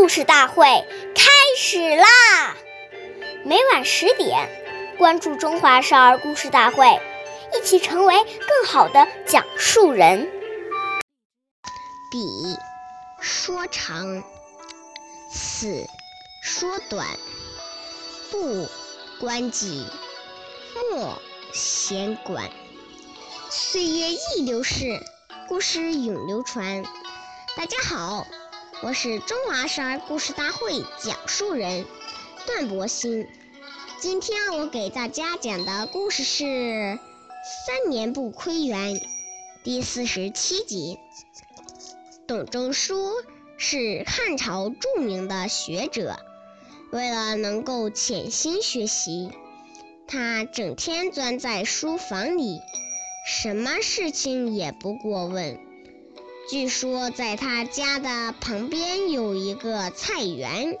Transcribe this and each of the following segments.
故事大会开始啦！每晚十点，关注《中华少儿故事大会》，一起成为更好的讲述人。彼说长，此说短，不关己，莫闲管。岁月易流逝，故事永流传。大家好，我是中华少儿故事大会讲述人段博鑫。今天我给大家讲的故事是《三年不窥园》第四十七集。董仲舒是汉朝著名的学者，为了能够潜心学习，他整天钻在书房里。什么事情也不过问。据说在他家的旁边有一个菜园。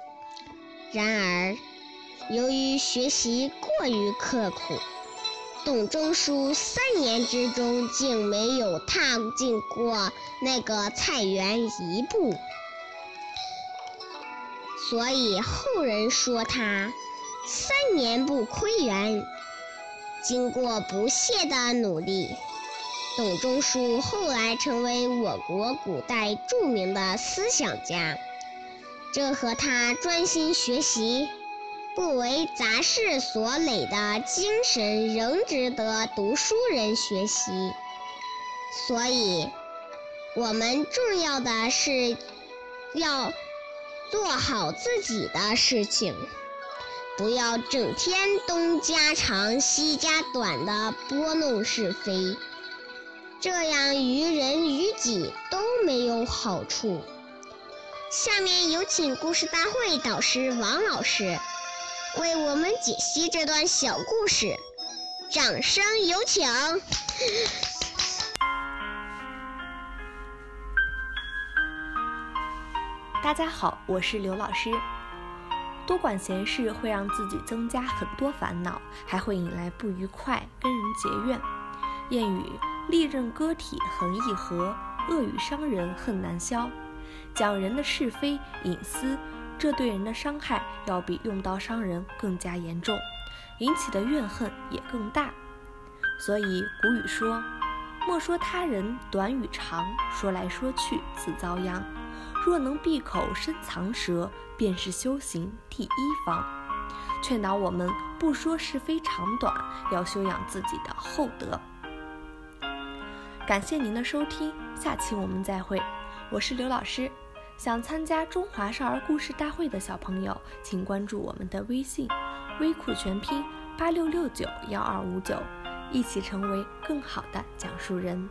然而，由于学习过于刻苦，董仲舒三年之中竟没有踏进过那个菜园一步，所以后人说他三年不窥园。经过不懈的努力，董仲舒后来成为我国古代著名的思想家。这和他专心学习、不为杂事所累的精神仍值得读书人学习。所以，我们重要的是要做好自己的事情。不要整天东家长西家短的拨弄是非，这样于人于己都没有好处。下面有请故事大会导师王老师为我们解析这段小故事，掌声有请。大家好，我是刘老师。多管闲事会让自己增加很多烦恼，还会引来不愉快，跟人结怨。谚语：利刃割体恒易合，恶语伤人恨难消。讲人的是非隐私，这对人的伤害要比用刀伤人更加严重，引起的怨恨也更大。所以古语说：“莫说他人短与长，说来说去自遭殃。”若能闭口深藏舌，便是修行第一方。劝导我们不说是非长短，要修养自己的厚德。感谢您的收听，下期我们再会。我是刘老师。想参加中华少儿故事大会的小朋友，请关注我们的微信“微库全拼八六六九幺二五九”，一起成为更好的讲述人。